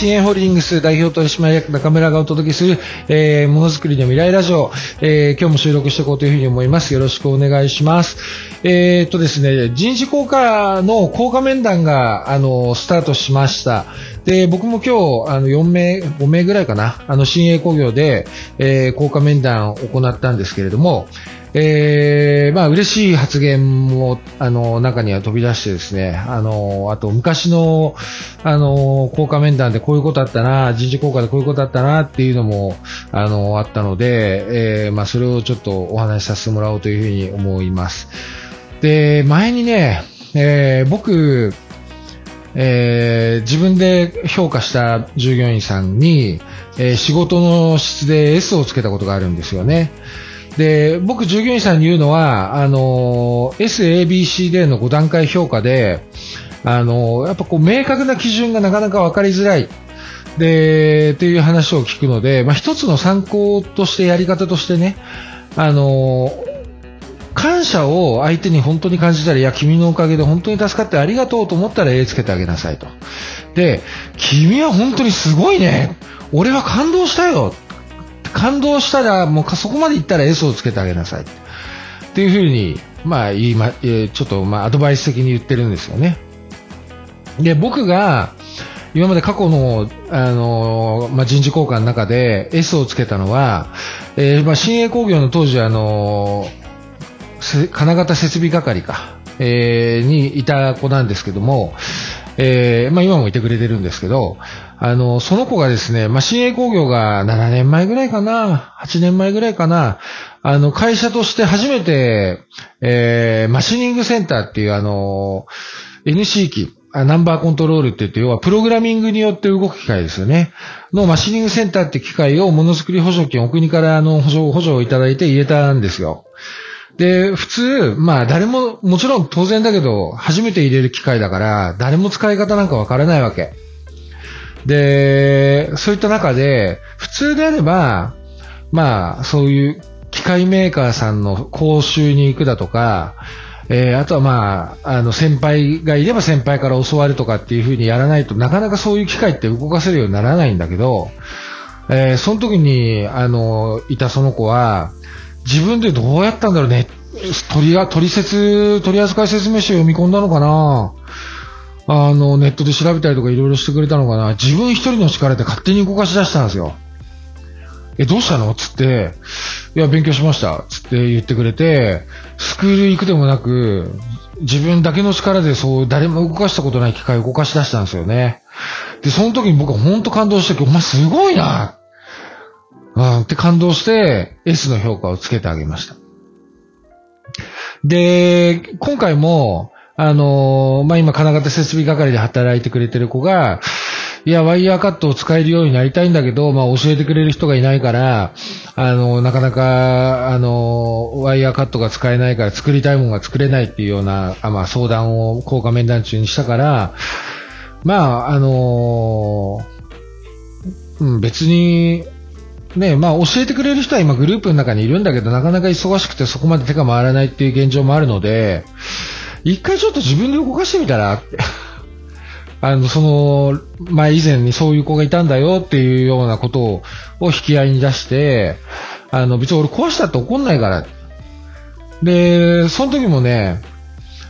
新鋭ホールディングス代表取締役中村がお届けする、えー、ものづくりの未来ラジオ、えー、今日も収録していこうというふうに思います。よろしくお願いします。えー、っとですね、人事効果の効果面談が、あの、スタートしました。で、僕も今日、あの、4名、5名ぐらいかな、あの、新鋭工業で、えー、効果面談を行ったんですけれども、えー、まあ嬉しい発言も、あの、中には飛び出してですね、あの、あと昔の、あの、効果面談でこういうことあったな、人事効果でこういうことあったなっていうのも、あの、あったので、えー、まあそれをちょっとお話しさせてもらおうというふうに思います。で、前にね、えー、僕、えー、自分で評価した従業員さんに、えー、仕事の質で S をつけたことがあるんですよね。で、僕、従業員さんに言うのは、あの、SABCD の5段階評価で、あの、やっぱこう、明確な基準がなかなか分かりづらい。で、っていう話を聞くので、まあ、一つの参考としてやり方としてね、あの、感謝を相手に本当に感じたら、いや、君のおかげで本当に助かってありがとうと思ったら A つけてあげなさいと。で、君は本当にすごいね。俺は感動したよ。感動したら、もうそこまでいったら S をつけてあげなさい。っていうふうに、まあ、言いま、ちょっと、まあ、アドバイス的に言ってるんですよね。で、僕が、今まで過去の、あのまあ、人事交換の中で S をつけたのは、えー、まあ、新鋭工業の当時、あの金型設備係か、えー、にいた子なんですけども、えー、まあ今もいてくれてるんですけど、あの、その子がですね、まあ、新鋭工業が7年前ぐらいかな、8年前ぐらいかな、あの、会社として初めて、えー、マシニングセンターっていうあの、NC 機、ナンバーコントロールって言って、要はプログラミングによって動く機械ですよね。のマシニングセンターって機械をものづくり補助金お国からあの補助、補助をいただいて入れたんですよ。で、普通、まあ誰も、もちろん当然だけど、初めて入れる機械だから、誰も使い方なんかわからないわけ。で、そういった中で、普通であれば、まあ、そういう機械メーカーさんの講習に行くだとか、えー、あとはまあ、あの、先輩がいれば先輩から教わるとかっていう風にやらないとなかなかそういう機械って動かせるようにならないんだけど、えー、その時に、あの、いたその子は、自分でどうやったんだろうね。取り、取説、取扱説明書読み込んだのかなあの、ネットで調べたりとかいろいろしてくれたのかな自分一人の力で勝手に動かし出したんですよ。え、どうしたの？つって、いや、勉強しました。つって言ってくれて、スクール行くでもなく、自分だけの力でそう、誰も動かしたことない機械を動かし出したんですよね。で、その時に僕は本当感動して、お前すごいなうん、って感動して、S の評価をつけてあげました。で、今回も、あのー、まあ、今、金型設備係で働いてくれてる子が、いや、ワイヤーカットを使えるようになりたいんだけど、まあ、教えてくれる人がいないから、あの、なかなか、あの、ワイヤーカットが使えないから作りたいものが作れないっていうような、あまあ、相談を効果面談中にしたから、まあ、あのうん、別に、ね、まあ教えてくれる人は今グループの中にいるんだけど、なかなか忙しくてそこまで手が回らないっていう現状もあるので、一回ちょっと自分で動かしてみたらって。あの、その、前以前にそういう子がいたんだよっていうようなことを引き合いに出して、あの、別に俺壊したって怒んないから。で、その時もね、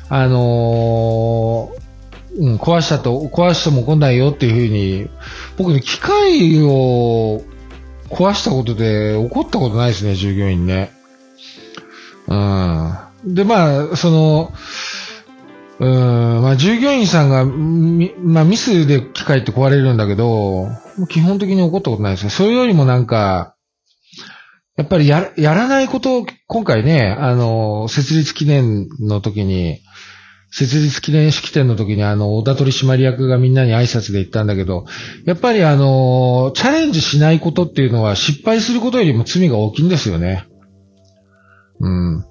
あのー、うん、壊したと、壊しても怒んないよっていうふうに、僕ね、機械を壊したことで怒ったことないですね、従業員ね。うん。で、まあ、その、うん、まあ、従業員さんが、みまあ、ミスで機械って壊れるんだけど、基本的に怒ったことないですね。それよりもなんか、やっぱりや、やらないことを、今回ね、あの、設立記念の時に、設立記念式典の時にあの、小田取締役がみんなに挨拶で言ったんだけど、やっぱりあの、チャレンジしないことっていうのは失敗することよりも罪が大きいんですよね。うん。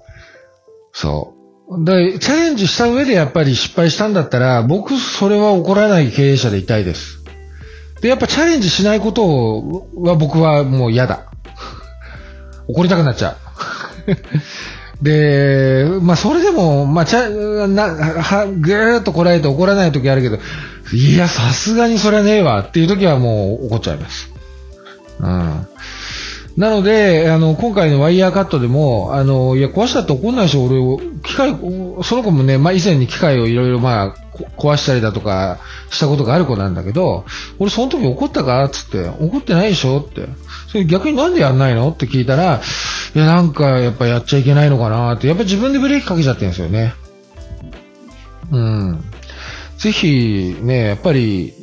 そう。で、チャレンジした上でやっぱり失敗したんだったら、僕それは怒らない経営者でいたいです。で、やっぱチャレンジしないことは僕はもう嫌だ。怒りたくなっちゃう。で、まあ、それでも、まあ、ちゃ、な、は、ぐーっとこらえて怒らない時あるけど、いや、さすがにそれはねえわっていう時はもう怒っちゃいます。うん。なので、あの、今回のワイヤーカットでも、あの、いや、壊したって怒んないでしょ、俺、機械、その子もね、まあ、以前に機械をいろいろ、まあ、壊したりだとかしたことがある子なんだけど、俺その時怒ったかつって、怒ってないでしょって。それ逆になんでやんないのって聞いたら、いや、なんかやっぱやっちゃいけないのかなって、やっぱ自分でブレーキかけちゃってるんですよね。うん。ぜひ、ね、やっぱり、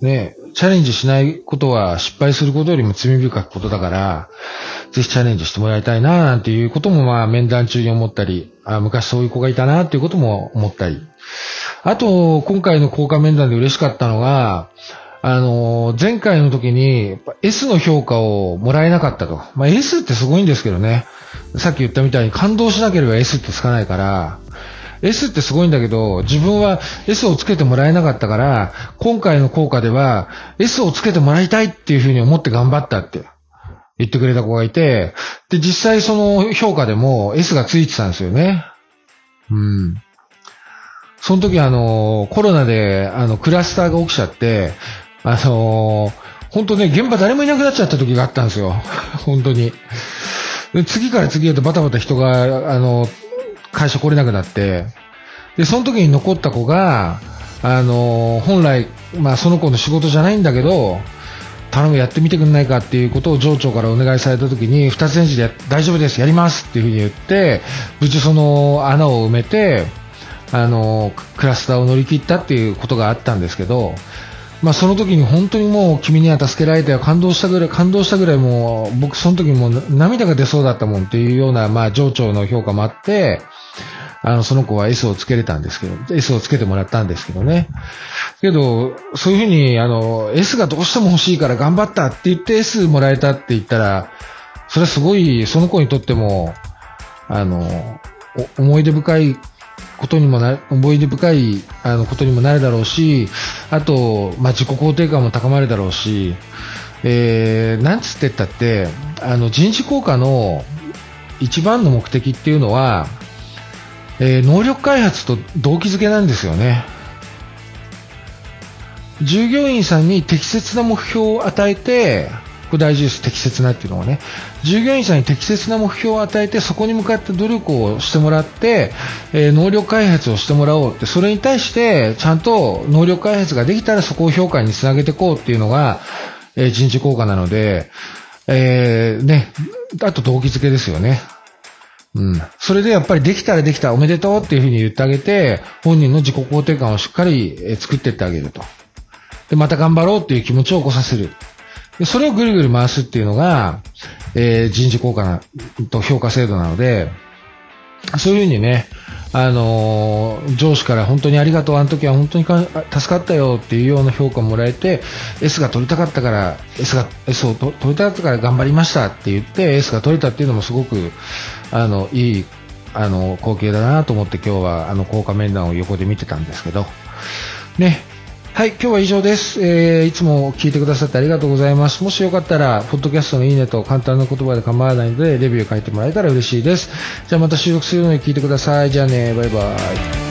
ね、チャレンジしないことは失敗することよりも罪深くことだから、ぜひチャレンジしてもらいたいな、なんていうこともまあ面談中に思ったり、あ昔そういう子がいたな、っていうことも思ったり。あと、今回の交換面談で嬉しかったのが、あの、前回の時に S の評価をもらえなかったと。まあ、S ってすごいんですけどね。さっき言ったみたいに感動しなければ S ってつかないから、S ってすごいんだけど、自分は S をつけてもらえなかったから、今回の効果では S をつけてもらいたいっていうふうに思って頑張ったって言ってくれた子がいて、で、実際その評価でも S がついてたんですよね。うん。その時あの、コロナであの、クラスターが起きちゃって、あの本当ね、現場誰もいなくなっちゃった時があったんですよ。本当に。次から次へとバタバタ人が、あの、会社来れなくなって、で、その時に残った子が、あの、本来、まあその子の仕事じゃないんだけど、頼むやってみてくんないかっていうことを上長からお願いされた時に、二つ返事で大丈夫です、やりますっていうふうに言って、無事その穴を埋めて、あの、クラスターを乗り切ったっていうことがあったんですけど、まあその時に本当にもう君には助けられたよ、感動したぐらい、感動したぐらいもう、僕その時もう涙が出そうだったもんっていうような、まあ上長の評価もあって、あの、その子は S をつけれたんですけど、S をつけてもらったんですけどね。けど、そういうふうに、あの、S がどうしても欲しいから頑張ったって言って S もらえたって言ったら、それはすごい、その子にとっても、あの、思い出深いことにもな、思い出深いあのことにもなるだろうし、あと、まあ、自己肯定感も高まるだろうし、えー、なんつってったって、あの、人事効果の一番の目的っていうのは、えー、能力開発と動機づけなんですよね。従業員さんに適切な目標を与えて、これ大事です。適切なっていうのはね。従業員さんに適切な目標を与えて、そこに向かって努力をしてもらって、えー、能力開発をしてもらおうって、それに対して、ちゃんと能力開発ができたらそこを評価につなげていこうっていうのが、えー、人事効果なので、えー、ね、あと動機づけですよね。うん。それでやっぱりできたらできた、おめでとうっていうふうに言ってあげて、本人の自己肯定感をしっかり作ってってあげると。で、また頑張ろうっていう気持ちを起こさせる。でそれをぐるぐる回すっていうのが、えー、人事効果なと評価制度なので、そういうふうにね、あの、上司から本当にありがとう、あの時は本当に助かったよっていうような評価をもらえて、S が取りたかったから、S が、S を取りたかったから頑張りましたって言って、S が取れたっていうのもすごく、あの、いい、あの、光景だなと思って今日は、あの、効果面談を横で見てたんですけど、ね、はい、今日は以上です。えー、いつも聞いてくださってありがとうございます。もしよかったら、ポッドキャストのいいねと簡単な言葉で構わないので、レビュー書いてもらえたら嬉しいです。じゃあまた収録するのに聞いてください。じゃあね、バイバイ。